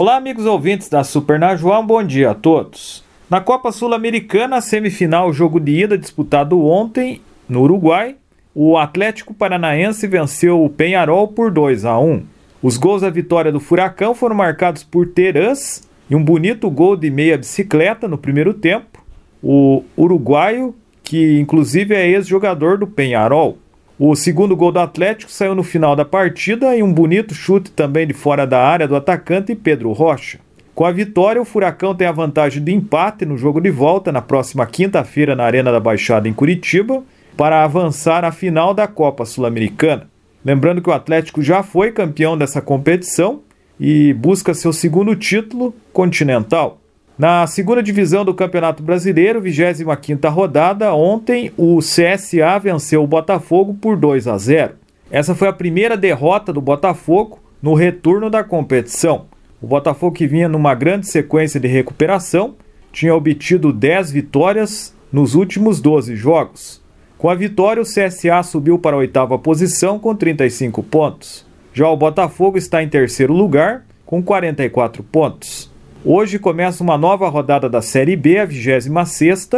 Olá, amigos ouvintes da Super Najuá, um bom dia a todos. Na Copa Sul-Americana, semifinal jogo de ida disputado ontem no Uruguai, o Atlético Paranaense venceu o Penharol por 2 a 1. Os gols da vitória do Furacão foram marcados por Terãs e um bonito gol de meia bicicleta no primeiro tempo. O uruguaio, que inclusive é ex-jogador do Penharol. O segundo gol do Atlético saiu no final da partida e um bonito chute também de fora da área do atacante Pedro Rocha. Com a vitória, o Furacão tem a vantagem de empate no jogo de volta na próxima quinta-feira na Arena da Baixada em Curitiba para avançar à final da Copa Sul-Americana. Lembrando que o Atlético já foi campeão dessa competição e busca seu segundo título continental. Na segunda divisão do Campeonato Brasileiro, 25ª rodada, ontem o CSA venceu o Botafogo por 2 a 0. Essa foi a primeira derrota do Botafogo no retorno da competição. O Botafogo que vinha numa grande sequência de recuperação, tinha obtido 10 vitórias nos últimos 12 jogos. Com a vitória, o CSA subiu para a oitava posição com 35 pontos. Já o Botafogo está em terceiro lugar com 44 pontos. Hoje começa uma nova rodada da Série B, a 26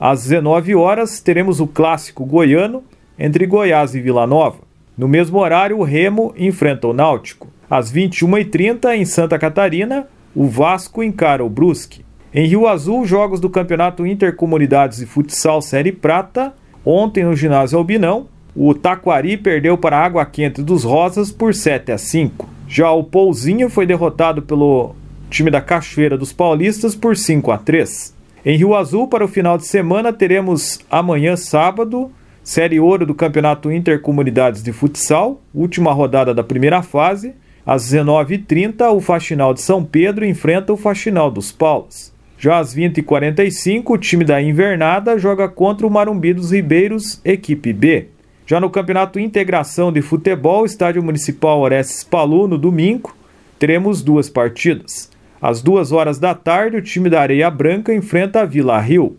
às 19 horas teremos o clássico goiano entre Goiás e Vila Nova. No mesmo horário, o Remo enfrenta o Náutico. Às 21h30, em Santa Catarina, o Vasco encara o Brusque. Em Rio Azul, jogos do Campeonato Intercomunidades de Futsal Série Prata. Ontem, no ginásio Albinão, o Taquari perdeu para a Água Quente dos Rosas por 7 a 5. Já o Pouzinho foi derrotado pelo time da Cachoeira dos Paulistas por 5 a 3. Em Rio Azul, para o final de semana, teremos amanhã, sábado, Série Ouro do Campeonato Intercomunidades de Futsal, última rodada da primeira fase. Às 19h30, o Faxinal de São Pedro enfrenta o Faxinal dos Paulos. Já às 20h45, o time da Invernada joga contra o Marumbi dos Ribeiros, equipe B. Já no Campeonato Integração de Futebol, Estádio Municipal Orestes Palu, no domingo, teremos duas partidas. Às duas horas da tarde, o time da Areia Branca enfrenta a Vila Rio.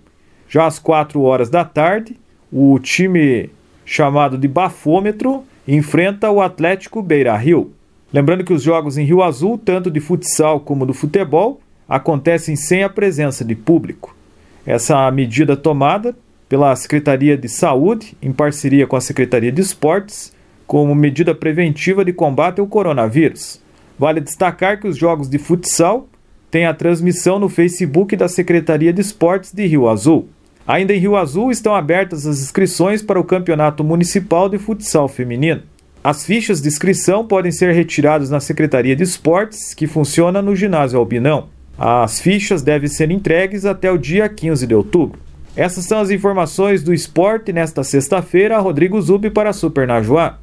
Já às quatro horas da tarde, o time chamado de Bafômetro enfrenta o Atlético Beira Rio. Lembrando que os jogos em Rio Azul, tanto de futsal como do futebol, acontecem sem a presença de público. Essa medida tomada pela Secretaria de Saúde, em parceria com a Secretaria de Esportes, como medida preventiva de combate ao coronavírus. Vale destacar que os jogos de futsal tem a transmissão no Facebook da Secretaria de Esportes de Rio Azul. Ainda em Rio Azul estão abertas as inscrições para o Campeonato Municipal de Futsal Feminino. As fichas de inscrição podem ser retiradas na Secretaria de Esportes, que funciona no ginásio Albinão. As fichas devem ser entregues até o dia 15 de outubro. Essas são as informações do esporte nesta sexta-feira. Rodrigo Zubi para a Super Najuá.